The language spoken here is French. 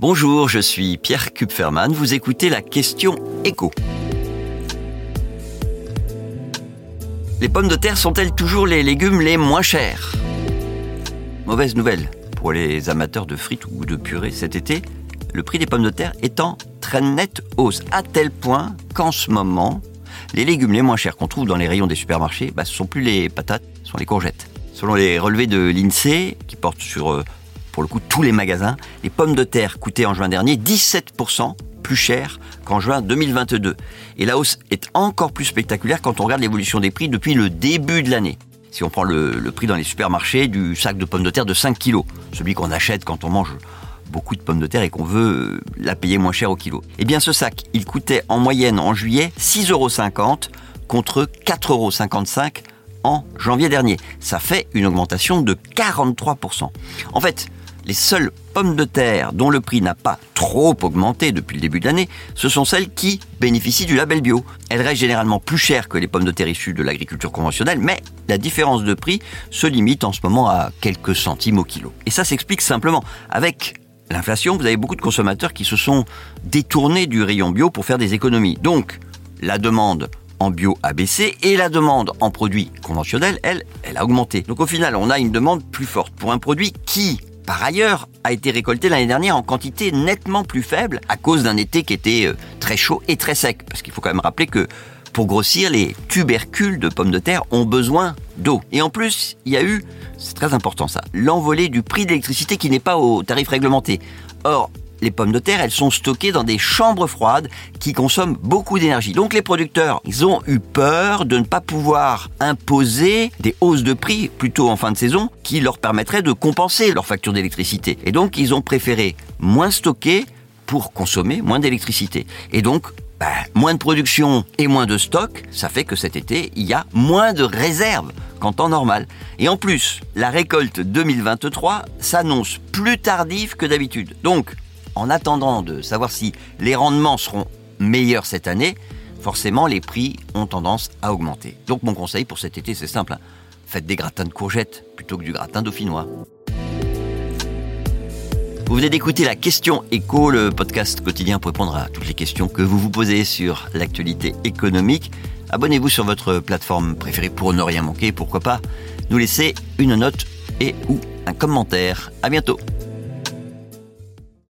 Bonjour, je suis Pierre Kupferman. Vous écoutez la question écho. Les pommes de terre sont-elles toujours les légumes les moins chers? Mauvaise nouvelle pour les amateurs de frites ou de purée cet été, le prix des pommes de terre est en très nette hausse, à tel point qu'en ce moment, les légumes les moins chers qu'on trouve dans les rayons des supermarchés, bah, ce ne sont plus les patates, ce sont les courgettes. Selon les relevés de l'INSEE, qui portent sur euh, pour le coup tous les magasins, les pommes de terre coûtaient en juin dernier 17% plus cher qu'en juin 2022. Et la hausse est encore plus spectaculaire quand on regarde l'évolution des prix depuis le début de l'année. Si on prend le, prix dans les supermarchés du sac de pommes de terre de 5 kg, celui qu'on achète quand on mange beaucoup de pommes de terre et qu'on veut la payer moins cher au kilo. Eh bien ce sac, il coûtait en moyenne en juillet 6,50 euros contre 4,55 euros en janvier dernier. Ça fait une augmentation de 43%. En fait, les seules pommes de terre dont le prix n'a pas trop augmenté depuis le début de l'année, ce sont celles qui bénéficient du label bio. Elles restent généralement plus chères que les pommes de terre issues de l'agriculture conventionnelle, mais la différence de prix se limite en ce moment à quelques centimes au kilo. Et ça s'explique simplement avec l'inflation, vous avez beaucoup de consommateurs qui se sont détournés du rayon bio pour faire des économies. Donc, la demande en bio a baissé et la demande en produits conventionnels, elle, elle a augmenté. Donc au final, on a une demande plus forte pour un produit qui, par ailleurs, a été récolté l'année dernière en quantité nettement plus faible à cause d'un été qui était euh, très chaud et très sec. Parce qu'il faut quand même rappeler que pour grossir, les tubercules de pommes de terre ont besoin d'eau. Et en plus, il y a eu, c'est très important ça, l'envolée du prix d'électricité qui n'est pas au tarif réglementé. Or, les pommes de terre, elles sont stockées dans des chambres froides qui consomment beaucoup d'énergie. Donc les producteurs, ils ont eu peur de ne pas pouvoir imposer des hausses de prix plutôt en fin de saison qui leur permettraient de compenser leur facture d'électricité. Et donc ils ont préféré moins stocker pour consommer moins d'électricité. Et donc bah, moins de production et moins de stock, ça fait que cet été, il y a moins de réserves qu'en temps normal. Et en plus, la récolte 2023 s'annonce plus tardive que d'habitude. Donc, en attendant de savoir si les rendements seront meilleurs cette année, forcément les prix ont tendance à augmenter. Donc mon conseil pour cet été, c'est simple. Hein. Faites des gratins de courgettes plutôt que du gratin dauphinois. Vous venez d'écouter la question écho, le podcast quotidien pour répondre à toutes les questions que vous vous posez sur l'actualité économique. Abonnez-vous sur votre plateforme préférée pour ne rien manquer. Pourquoi pas nous laisser une note et ou un commentaire. À bientôt.